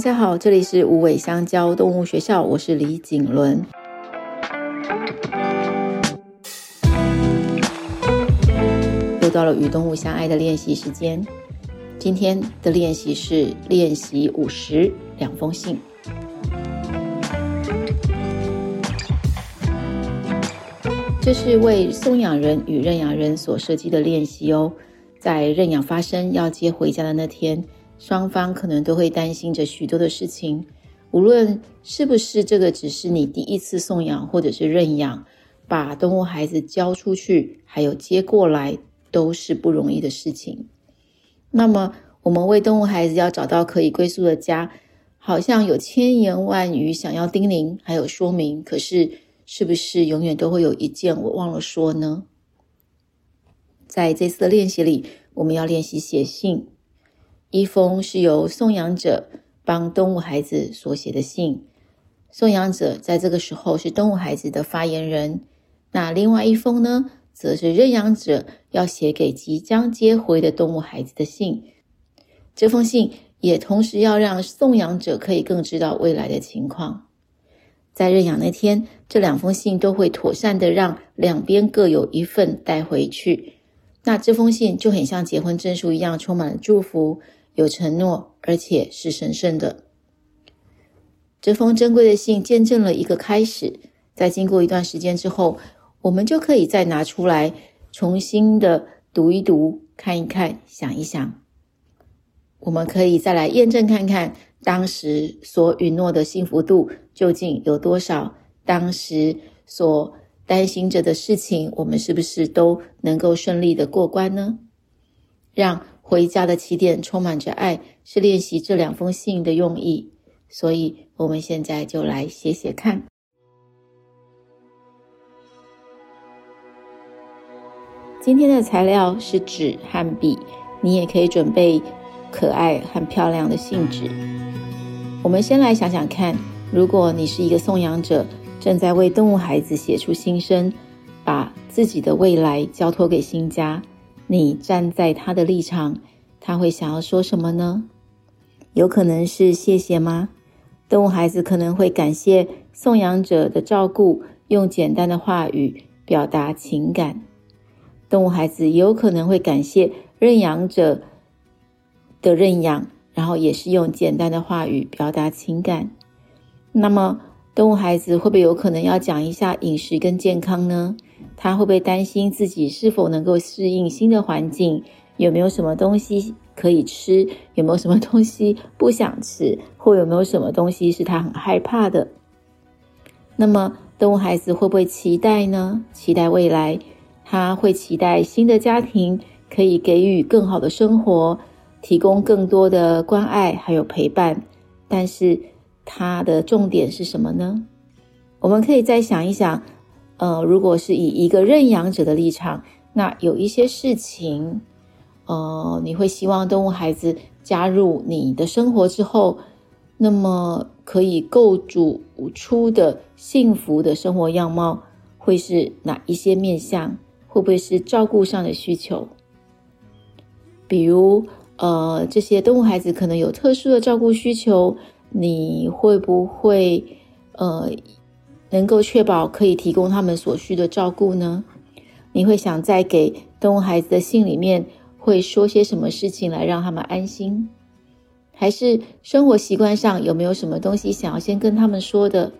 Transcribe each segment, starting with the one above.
大家好，这里是无尾香蕉动物学校，我是李景伦。又到了与动物相爱的练习时间，今天的练习是练习五十，两封信。这是为送养人与认养人所设计的练习哦。在认养发生要接回家的那天，双方可能都会担心着许多的事情。无论是不是这个只是你第一次送养或者是认养，把动物孩子交出去，还有接过来，都是不容易的事情。那么，我们为动物孩子要找到可以归宿的家，好像有千言万语想要叮咛，还有说明，可是。是不是永远都会有一件我忘了说呢？在这次的练习里，我们要练习写信。一封是由送养者帮动物孩子所写的信，送养者在这个时候是动物孩子的发言人。那另外一封呢，则是认养者要写给即将接回的动物孩子的信。这封信也同时要让送养者可以更知道未来的情况。在认养那天，这两封信都会妥善的让两边各有一份带回去。那这封信就很像结婚证书一样，充满了祝福，有承诺，而且是神圣的。这封珍贵的信见证了一个开始。在经过一段时间之后，我们就可以再拿出来，重新的读一读、看一看、想一想。我们可以再来验证看看。当时所允诺的幸福度究竟有多少？当时所担心着的事情，我们是不是都能够顺利的过关呢？让回家的起点充满着爱，是练习这两封信的用意。所以，我们现在就来写写看。今天的材料是纸和笔，你也可以准备可爱和漂亮的信纸。我们先来想想看，如果你是一个送养者，正在为动物孩子写出心声，把自己的未来交托给新家，你站在他的立场，他会想要说什么呢？有可能是谢谢吗？动物孩子可能会感谢送养者的照顾，用简单的话语表达情感。动物孩子有可能会感谢认养者的认养。然后也是用简单的话语表达情感。那么，动物孩子会不会有可能要讲一下饮食跟健康呢？他会不会担心自己是否能够适应新的环境？有没有什么东西可以吃？有没有什么东西不想吃？或有没有什么东西是他很害怕的？那么，动物孩子会不会期待呢？期待未来，他会期待新的家庭可以给予更好的生活。提供更多的关爱还有陪伴，但是它的重点是什么呢？我们可以再想一想，呃，如果是以一个认养者的立场，那有一些事情，呃，你会希望动物孩子加入你的生活之后，那么可以构筑出的幸福的生活样貌会是哪一些面向？会不会是照顾上的需求？比如。呃，这些动物孩子可能有特殊的照顾需求，你会不会呃能够确保可以提供他们所需的照顾呢？你会想在给动物孩子的信里面会说些什么事情来让他们安心？还是生活习惯上有没有什么东西想要先跟他们说的？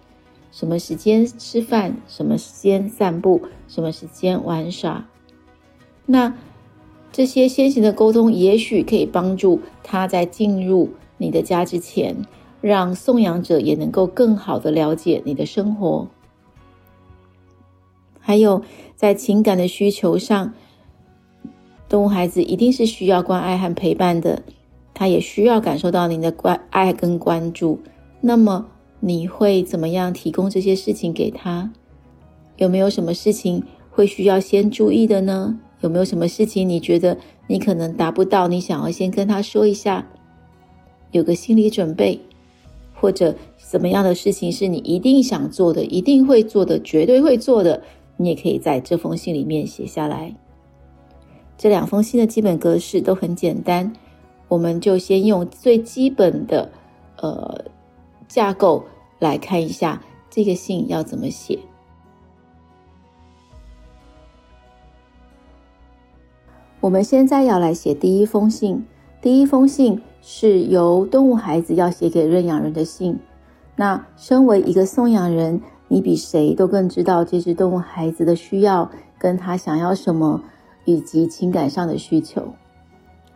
什么时间吃饭？什么时间散步？什么时间玩耍？那？这些先行的沟通，也许可以帮助他在进入你的家之前，让送养者也能够更好的了解你的生活。还有，在情感的需求上，动物孩子一定是需要关爱和陪伴的，他也需要感受到您的关爱跟关注。那么，你会怎么样提供这些事情给他？有没有什么事情会需要先注意的呢？有没有什么事情你觉得你可能达不到？你想要先跟他说一下，有个心理准备，或者什么样的事情是你一定想做的、一定会做的、绝对会做的，你也可以在这封信里面写下来。这两封信的基本格式都很简单，我们就先用最基本的呃架构来看一下这个信要怎么写。我们现在要来写第一封信。第一封信是由动物孩子要写给认养人的信。那身为一个送养人，你比谁都更知道这只动物孩子的需要，跟他想要什么，以及情感上的需求。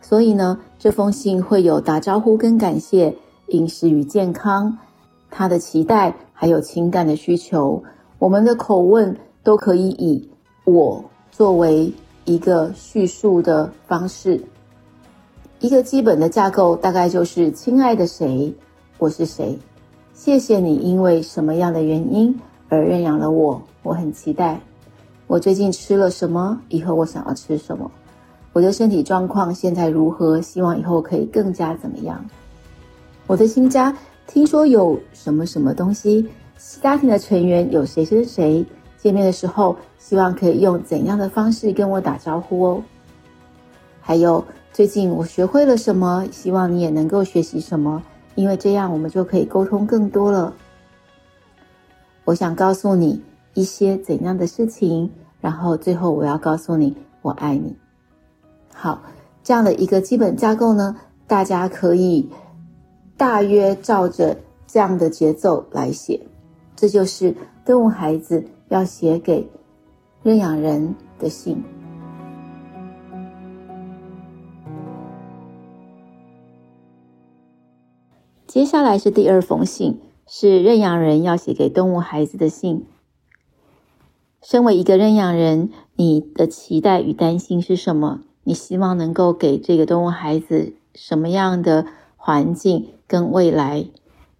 所以呢，这封信会有打招呼跟感谢、饮食与健康、他的期待，还有情感的需求。我们的口问都可以以我作为。一个叙述的方式，一个基本的架构大概就是：亲爱的谁，我是谁？谢谢你，因为什么样的原因而认养了我？我很期待。我最近吃了什么？以后我想要吃什么？我的身体状况现在如何？希望以后可以更加怎么样？我的新家听说有什么什么东西？家庭的成员有谁谁谁？见面的时候，希望可以用怎样的方式跟我打招呼哦？还有，最近我学会了什么？希望你也能够学习什么，因为这样我们就可以沟通更多了。我想告诉你一些怎样的事情，然后最后我要告诉你我爱你。好，这样的一个基本架构呢，大家可以大约照着这样的节奏来写，这就是动物孩子。要写给认养人的信。接下来是第二封信，是认养人要写给动物孩子的信。身为一个认养人，你的期待与担心是什么？你希望能够给这个动物孩子什么样的环境跟未来？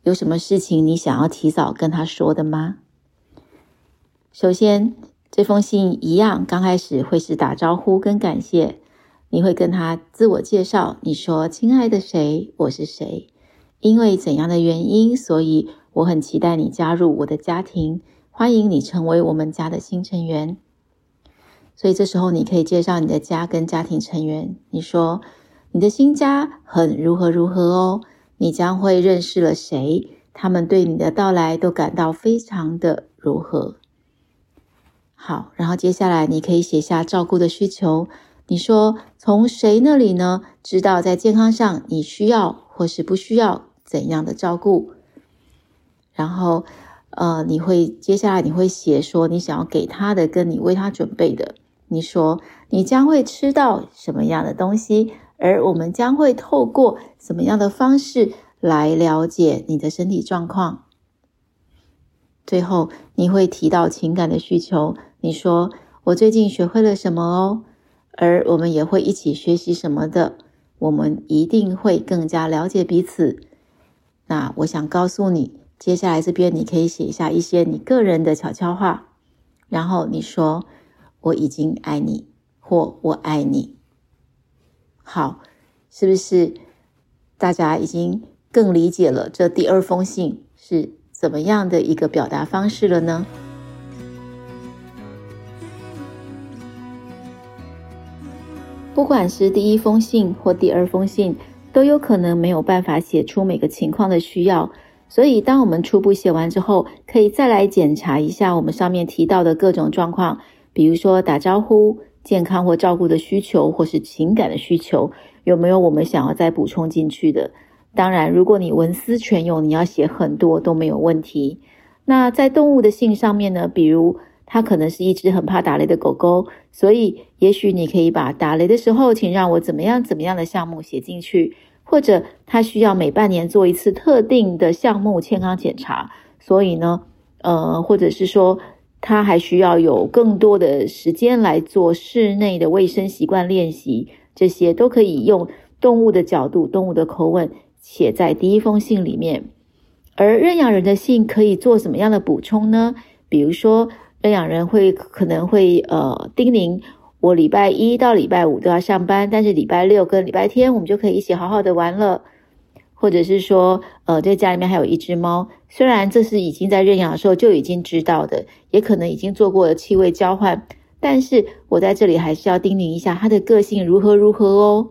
有什么事情你想要提早跟他说的吗？首先，这封信一样，刚开始会是打招呼跟感谢，你会跟他自我介绍，你说：“亲爱的谁，我是谁？因为怎样的原因，所以我很期待你加入我的家庭，欢迎你成为我们家的新成员。”所以这时候你可以介绍你的家跟家庭成员，你说：“你的新家很如何如何哦，你将会认识了谁？他们对你的到来都感到非常的如何。”好，然后接下来你可以写下照顾的需求。你说，从谁那里呢？知道在健康上你需要或是不需要怎样的照顾？然后，呃，你会接下来你会写说你想要给他的，跟你为他准备的。你说你将会吃到什么样的东西，而我们将会透过什么样的方式来了解你的身体状况。最后，你会提到情感的需求。你说：“我最近学会了什么哦，而我们也会一起学习什么的。我们一定会更加了解彼此。”那我想告诉你，接下来这边你可以写下一些你个人的悄悄话，然后你说：“我已经爱你”或“我爱你”。好，是不是大家已经更理解了这第二封信是怎么样的一个表达方式了呢？不管是第一封信或第二封信，都有可能没有办法写出每个情况的需要。所以，当我们初步写完之后，可以再来检查一下我们上面提到的各种状况，比如说打招呼、健康或照顾的需求，或是情感的需求，有没有我们想要再补充进去的？当然，如果你文思泉涌，你要写很多都没有问题。那在动物的信上面呢，比如。它可能是一只很怕打雷的狗狗，所以也许你可以把打雷的时候，请让我怎么样怎么样的项目写进去，或者它需要每半年做一次特定的项目健康检查，所以呢，呃，或者是说它还需要有更多的时间来做室内的卫生习惯练习，这些都可以用动物的角度、动物的口吻写在第一封信里面。而认养人的信可以做什么样的补充呢？比如说。认养人会可能会呃叮咛，我礼拜一到礼拜五都要上班，但是礼拜六跟礼拜天我们就可以一起好好的玩了。或者是说，呃，这家里面还有一只猫，虽然这是已经在认养的时候就已经知道的，也可能已经做过了气味交换，但是我在这里还是要叮咛一下，它的个性如何如何哦。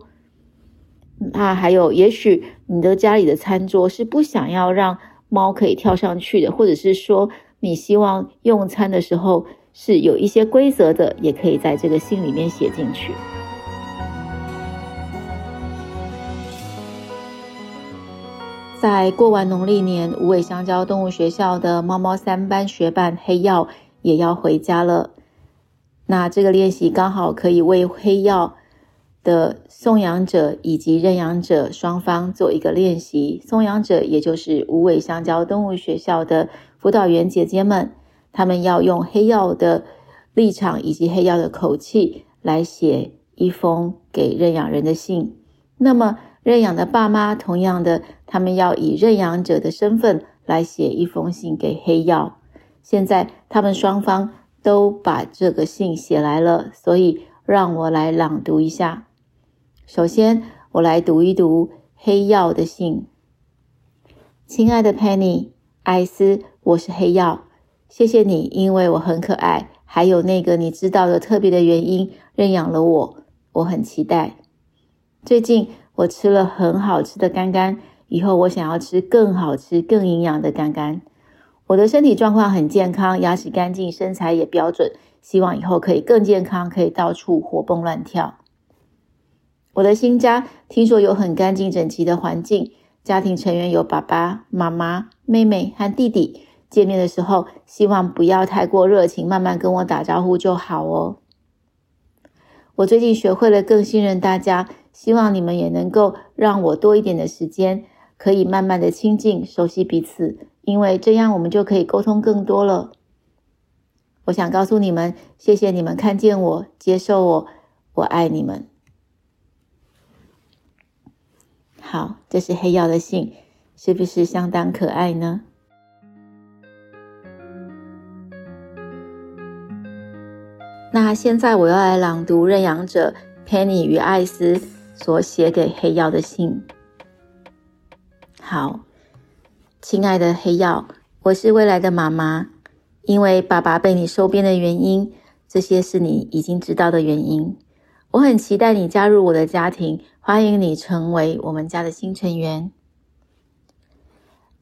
那还有，也许你的家里的餐桌是不想要让猫可以跳上去的，或者是说你希望用餐的时候是有一些规则的，也可以在这个信里面写进去。在过完农历年，无尾香蕉动物学校的猫猫三班学伴黑曜也要回家了。那这个练习刚好可以为黑曜的送养者以及认养者双方做一个练习。送养者也就是无尾香蕉动物学校的辅导员姐姐们，他们要用黑曜的立场以及黑曜的口气来写一封给认养人的信。那么，认养的爸妈，同样的，他们要以认养者的身份来写一封信给黑曜。现在，他们双方都把这个信写来了，所以让我来朗读一下。首先，我来读一读黑曜的信。亲爱的 Penny、艾斯，我是黑曜，谢谢你，因为我很可爱，还有那个你知道的特别的原因，认养了我，我很期待。最近。我吃了很好吃的干干，以后我想要吃更好吃、更营养的干干。我的身体状况很健康，牙齿干净，身材也标准。希望以后可以更健康，可以到处活蹦乱跳。我的新家听说有很干净整齐的环境，家庭成员有爸爸妈妈、妹妹和弟弟。见面的时候，希望不要太过热情，慢慢跟我打招呼就好哦。我最近学会了更信任大家。希望你们也能够让我多一点的时间，可以慢慢的亲近、熟悉彼此，因为这样我们就可以沟通更多了。我想告诉你们，谢谢你们看见我、接受我，我爱你们。好，这是黑曜的信，是不是相当可爱呢？那现在我要来朗读认养者 Penny 与艾斯。所写给黑曜的信。好，亲爱的黑曜，我是未来的妈妈。因为爸爸被你收编的原因，这些是你已经知道的原因。我很期待你加入我的家庭，欢迎你成为我们家的新成员。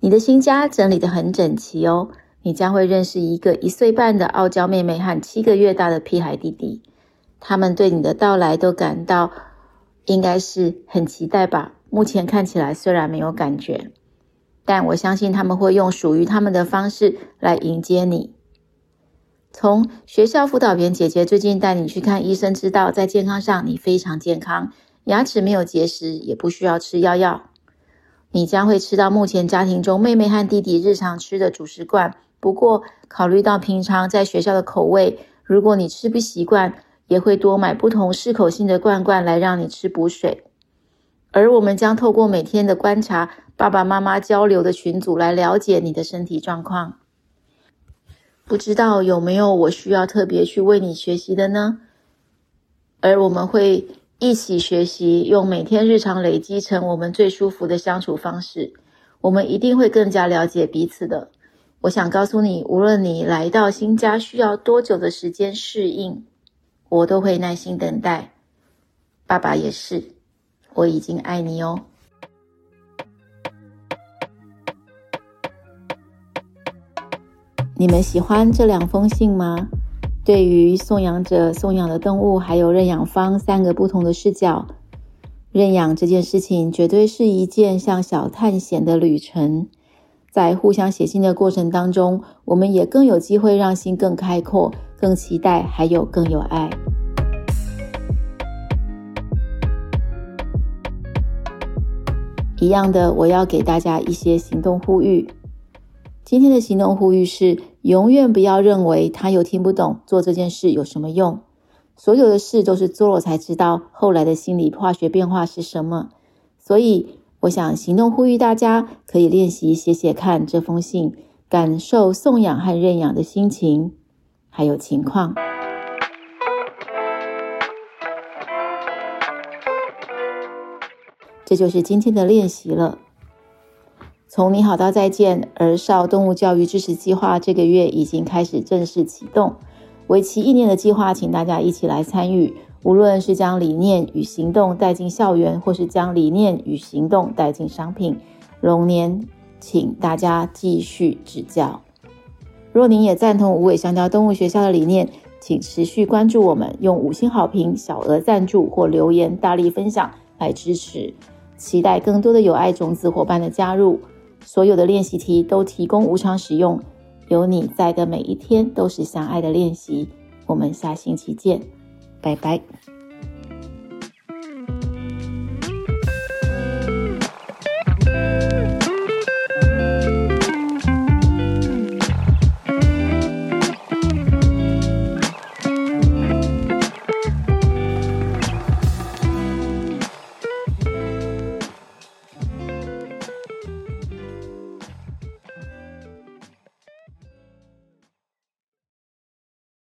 你的新家整理得很整齐哦，你将会认识一个一岁半的傲娇妹妹和七个月大的屁孩弟弟，他们对你的到来都感到。应该是很期待吧。目前看起来虽然没有感觉，但我相信他们会用属于他们的方式来迎接你。从学校辅导员姐姐最近带你去看医生，知道在健康上你非常健康，牙齿没有结石，也不需要吃药药。你将会吃到目前家庭中妹妹和弟弟日常吃的主食罐。不过考虑到平常在学校的口味，如果你吃不习惯。也会多买不同适口性的罐罐来让你吃补水，而我们将透过每天的观察，爸爸妈妈交流的群组来了解你的身体状况。不知道有没有我需要特别去为你学习的呢？而我们会一起学习，用每天日常累积成我们最舒服的相处方式。我们一定会更加了解彼此的。我想告诉你，无论你来到新家需要多久的时间适应。我都会耐心等待，爸爸也是，我已经爱你哦。你们喜欢这两封信吗？对于送养者、送养的动物，还有认养方三个不同的视角，认养这件事情绝对是一件像小探险的旅程。在互相写信的过程当中，我们也更有机会让心更开阔。更期待，还有更有爱。一样的，我要给大家一些行动呼吁。今天的行动呼吁是：永远不要认为他又听不懂，做这件事有什么用。所有的事都是做了才知道，后来的心理化学变化是什么。所以，我想行动呼吁大家可以练习写写看这封信，感受送养和认养的心情。还有情况，这就是今天的练习了。从你好到再见，儿少动物教育支持计划这个月已经开始正式启动，为期一年的计划，请大家一起来参与。无论是将理念与行动带进校园，或是将理念与行动带进商品，龙年请大家继续指教。若您也赞同无尾香蕉动物学校的理念，请持续关注我们，用五星好评、小额赞助或留言大力分享来支持。期待更多的有爱种子伙伴的加入。所有的练习题都提供无偿使用，有你在的每一天都是相爱的练习。我们下星期见，拜拜。